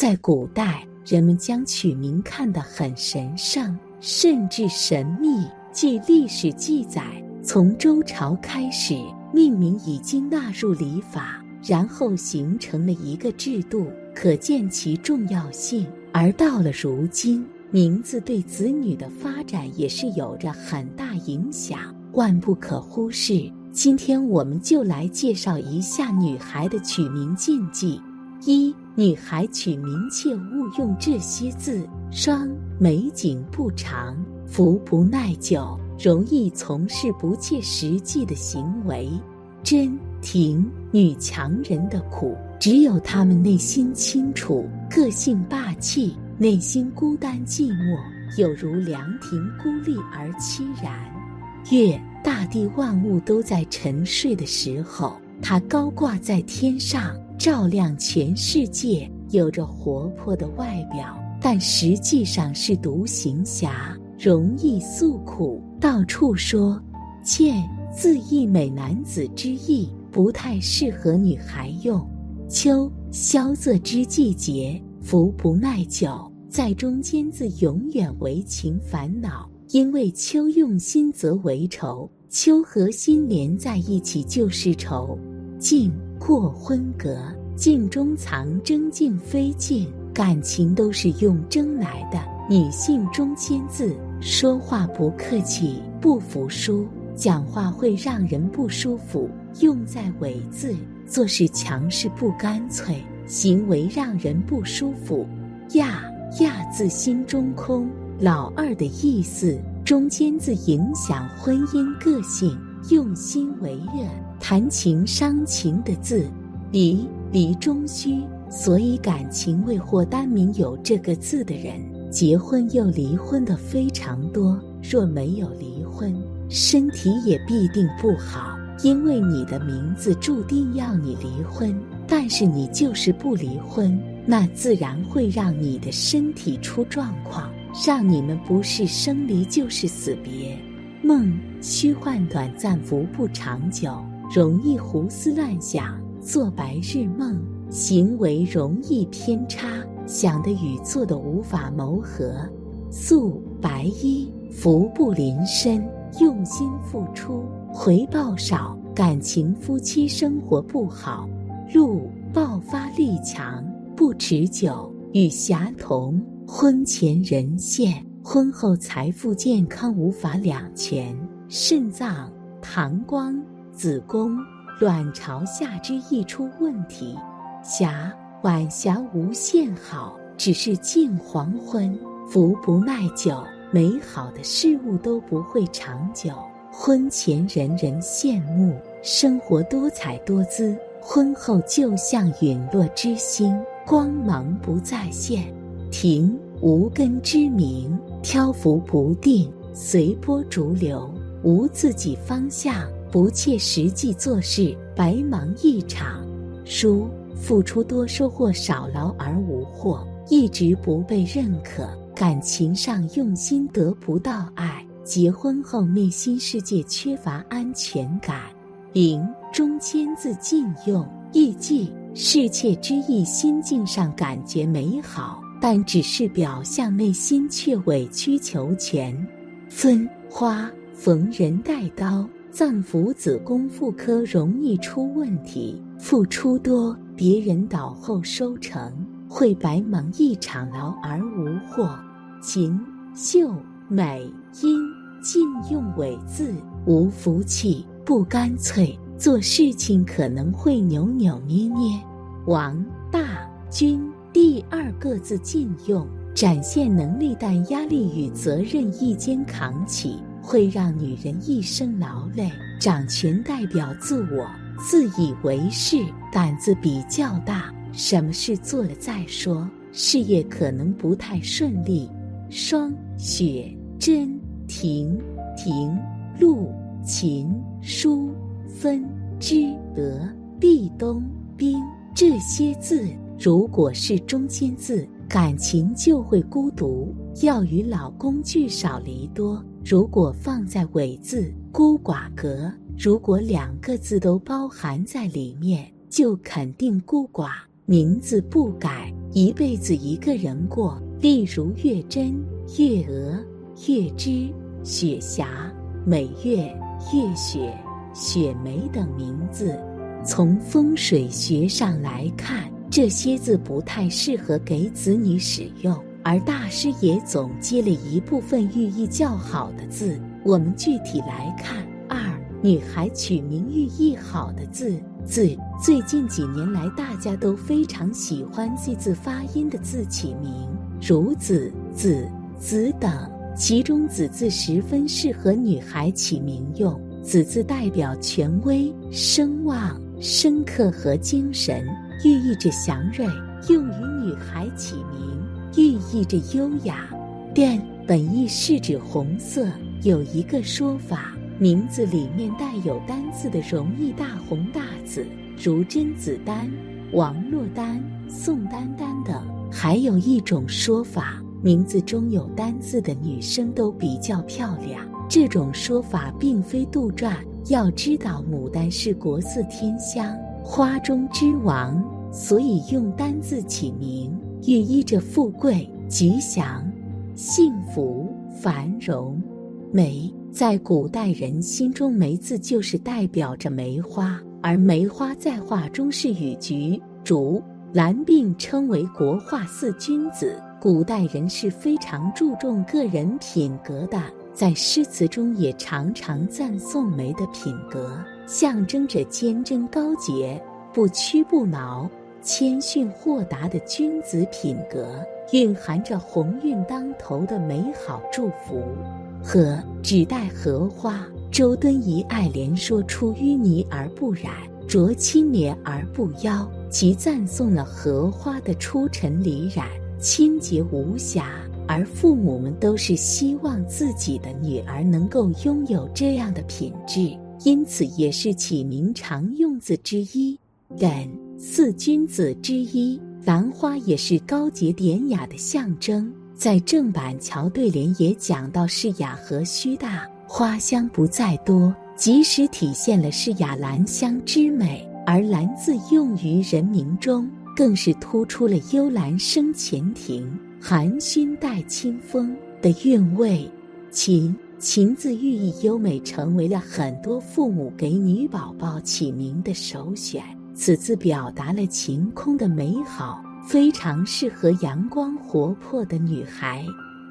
在古代，人们将取名看得很神圣，甚至神秘。据历史记载，从周朝开始，命名已经纳入礼法，然后形成了一个制度，可见其重要性。而到了如今，名字对子女的发展也是有着很大影响，万不可忽视。今天我们就来介绍一下女孩的取名禁忌。一、女孩取名切勿用这些字：双、美景不长。福不耐久，容易从事不切实际的行为。真婷，女强人的苦，只有她们内心清楚。个性霸气，内心孤单寂寞，有如凉亭孤立而凄然。月，大地万物都在沉睡的时候，它高挂在天上，照亮全世界。有着活泼的外表，但实际上是独行侠。容易诉苦，到处说，倩字意美男子之意，不太适合女孩用。秋萧瑟之季节，福不耐久，在中间字永远为情烦恼，因为秋用心则为愁，秋和心连在一起就是愁。静过昏格，镜中藏真，静非镜，感情都是用争来的。女性中间字。说话不客气，不服输，讲话会让人不舒服。用在尾字，做事强势不干脆，行为让人不舒服。亚亚字心中空，老二的意思。中间字影响婚姻个性，用心为热，谈情伤情的字。离离中虚，所以感情未获单名有这个字的人。结婚又离婚的非常多，若没有离婚，身体也必定不好，因为你的名字注定要你离婚。但是你就是不离婚，那自然会让你的身体出状况，让你们不是生离就是死别。梦虚幻短暂，福不长久，容易胡思乱想，做白日梦，行为容易偏差。想的与做的无法谋合，素白衣福不临身，用心付出回报少，感情夫妻生活不好。禄爆发力强不持久，与侠同，婚前人现，婚后财富健康无法两全。肾脏膀胱子宫卵巢下肢易出问题。霞。晚霞无限好，只是近黄昏。福不耐久，美好的事物都不会长久。婚前人人羡慕，生活多彩多姿；婚后就像陨落之星，光芒不再现。停无根之名，漂浮不定，随波逐流，无自己方向，不切实际做事，白忙一场。书。付出多收获少，劳而无获，一直不被认可，感情上用心得不到爱，结婚后内心世界缺乏安全感。零中间字禁用，意记侍妾之意，心境上感觉美好，但只是表象，内心却委曲求全。分花逢人带刀，脏腑子宫妇科容易出问题，付出多。别人倒后收成，会白忙一场，劳而无获。勤秀美音禁用尾字，无福气，不干脆，做事情可能会扭扭捏捏。王大军第二个字禁用，展现能力，但压力与责任一肩扛起，会让女人一生劳累。掌权代表自我。自以为是，胆子比较大，什么事做了再说，事业可能不太顺利。霜雪真停停路秦书分之得壁冬、冰这些字，如果是中间字，感情就会孤独，要与老公聚少离多；如果放在尾字，孤寡格。如果两个字都包含在里面，就肯定孤寡。名字不改，一辈子一个人过。例如月珍、月娥、月枝、雪霞、美月、月雪、雪梅等名字。从风水学上来看，这些字不太适合给子女使用，而大师也总结了一部分寓意较好的字。我们具体来看：二、女孩取名寓意好的字。字最近几年来，大家都非常喜欢 “z” 字发音的字起名。如子、子、子等，其中子字十分适合女孩起名用。子字代表权威、声望、深刻和精神，寓意着祥瑞，用于女孩起名，寓意着优雅。殿本意是指红色，有一个说法，名字里面带有丹字的容易大红大紫，如甄子丹、王珞丹、宋丹丹等。还有一种说法，名字中有丹字的女生都比较漂亮。这种说法并非杜撰。要知道，牡丹是国色天香，花中之王，所以用单字起名，寓意着富贵、吉祥、幸福、繁荣。梅，在古代人心中，梅字就是代表着梅花，而梅花在画中是与菊、竹。兰并称为国画四君子。古代人是非常注重个人品格的，在诗词中也常常赞颂梅的品格，象征着坚贞高洁、不屈不挠、谦逊豁达的君子品格，蕴含着鸿运当头的美好祝福。和指代荷花，周敦颐爱莲说出淤泥而不染，濯清涟而不妖。其赞颂了荷花的出尘离染、清洁无瑕，而父母们都是希望自己的女儿能够拥有这样的品质，因此也是起名常用字之一。艮四君子之一，兰花也是高洁典雅的象征。在正板桥对联也讲到是雅和虚大，花香不在多，即使体现了是雅兰香之美。而“兰”字用于人名中，更是突出了幽兰生前庭，含熏带清风的韵味。琴琴字寓意优美，成为了很多父母给女宝宝起名的首选。此字表达了晴空的美好，非常适合阳光活泼的女孩。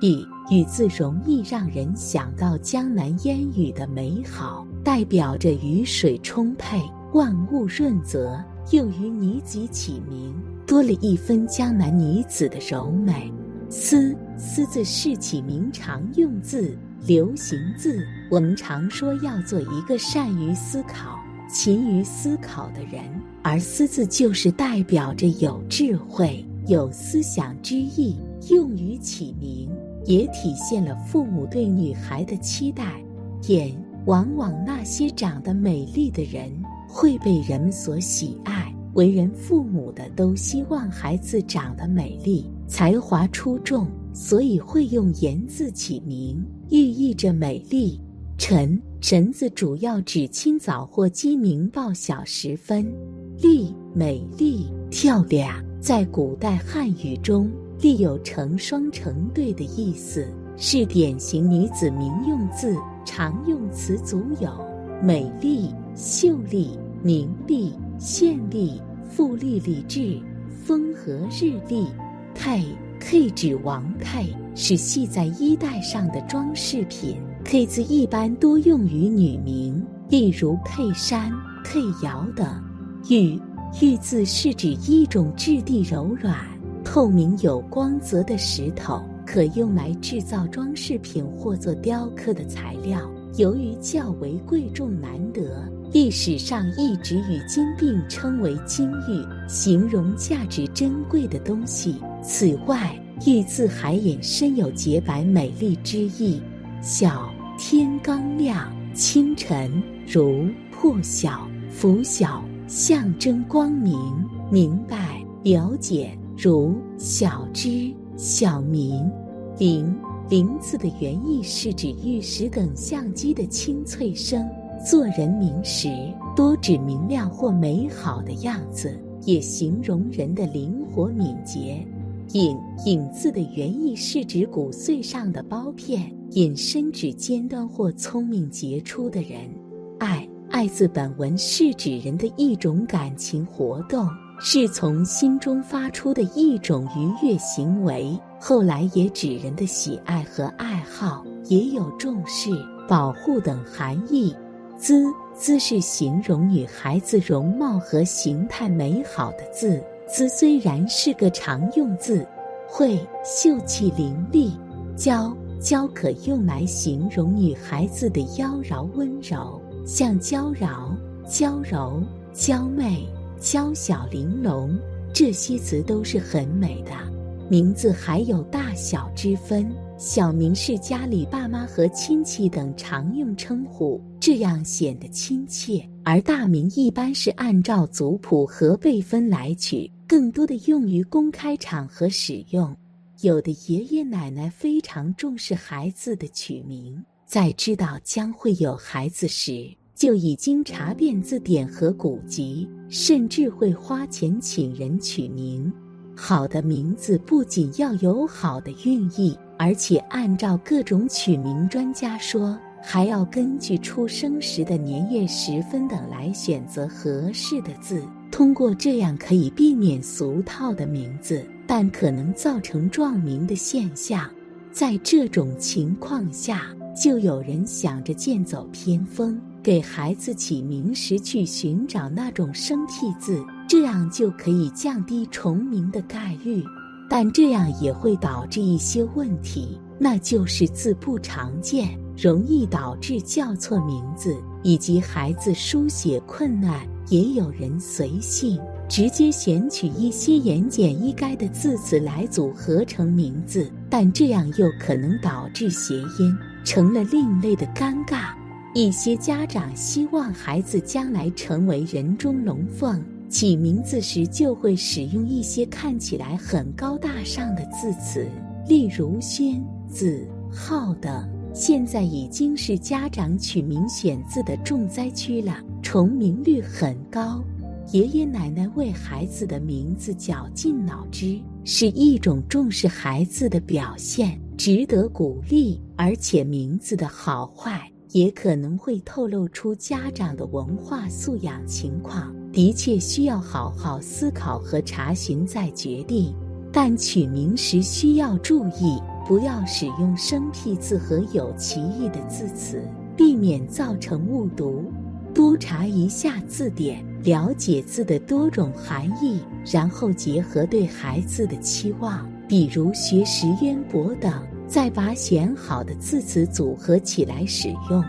雨雨字容易让人想到江南烟雨的美好，代表着雨水充沛。万物润泽，用于女子起名，多了一分江南女子的柔美。思思字是起名常用字、流行字。我们常说要做一个善于思考、勤于思考的人，而思字就是代表着有智慧、有思想之意。用于起名，也体现了父母对女孩的期待。眼往往那些长得美丽的人。会被人们所喜爱，为人父母的都希望孩子长得美丽、才华出众，所以会用“颜”字起名，寓意着美丽。晨晨字主要指清早或鸡鸣报晓时分。丽美丽、漂亮，在古代汉语中，丽有成双成对的意思，是典型女子名用字，常用词组有美丽、秀丽。明丽、绚丽、富丽丽质、风和日丽，太 k 指王太，是系在衣带上的装饰品。佩字一般多用于女名，例如佩珊、佩瑶等。玉玉字是指一种质地柔软、透明有光泽的石头，可用来制造装饰品或做雕刻的材料。由于较为贵重难得。历史上一直与金并称为金玉，形容价值珍贵的东西。此外，玉字海引深有洁白美丽之意。晓天刚亮，清晨如破晓、拂晓，象征光明、明白、了解，如晓之、晓明。灵灵字的原意是指玉石等相机的清脆声。做人名时，多指明亮或美好的样子，也形容人的灵活敏捷。隐隐字的原意是指骨髓上的包片，引申指尖端或聪明杰出的人。爱爱字本文是指人的一种感情活动，是从心中发出的一种愉悦行为。后来也指人的喜爱和爱好，也有重视、保护等含义。姿姿是形容女孩子容貌和形态美好的字。姿虽然是个常用字，会秀气伶俐，娇娇可用来形容女孩子的妖娆温柔，像娇娆、娇柔、娇媚、娇小玲珑，这些词都是很美的。名字还有大小之分。小名是家里爸妈和亲戚等常用称呼，这样显得亲切；而大名一般是按照族谱和辈分来取，更多的用于公开场合使用。有的爷爷奶奶非常重视孩子的取名，在知道将会有孩子时，就已经查遍字典和古籍，甚至会花钱请人取名。好的名字不仅要有好的寓意。而且按照各种取名专家说，还要根据出生时的年月时分等来选择合适的字。通过这样可以避免俗套的名字，但可能造成撞名的现象。在这种情况下，就有人想着剑走偏锋，给孩子起名时去寻找那种生僻字，这样就可以降低重名的概率。但这样也会导致一些问题，那就是字不常见，容易导致叫错名字，以及孩子书写困难。也有人随性直接选取一些言简意赅的字词来组合成名字，但这样又可能导致谐音，成了另类的尴尬。一些家长希望孩子将来成为人中龙凤。起名字时就会使用一些看起来很高大上的字词，例如轩、子、浩等。现在已经是家长取名选字的重灾区了，重名率很高。爷爷奶奶为孩子的名字绞尽脑汁，是一种重视孩子的表现，值得鼓励。而且名字的好坏也可能会透露出家长的文化素养情况。的确需要好好思考和查询再决定，但取名时需要注意，不要使用生僻字和有歧义的字词，避免造成误读。多查一下字典，了解字的多种含义，然后结合对孩子的期望，比如学识渊博等，再把选好的字词组合起来使用。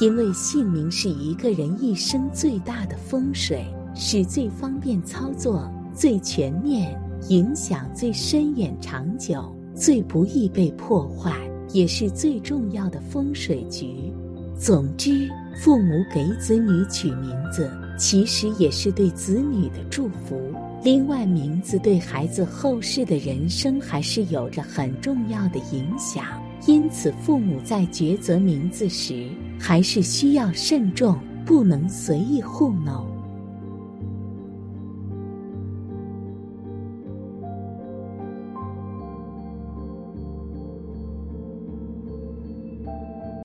因为姓名是一个人一生最大的风水。是最方便操作、最全面、影响最深远、长久、最不易被破坏，也是最重要的风水局。总之，父母给子女取名字，其实也是对子女的祝福。另外，名字对孩子后世的人生还是有着很重要的影响。因此，父母在抉择名字时，还是需要慎重，不能随意糊弄。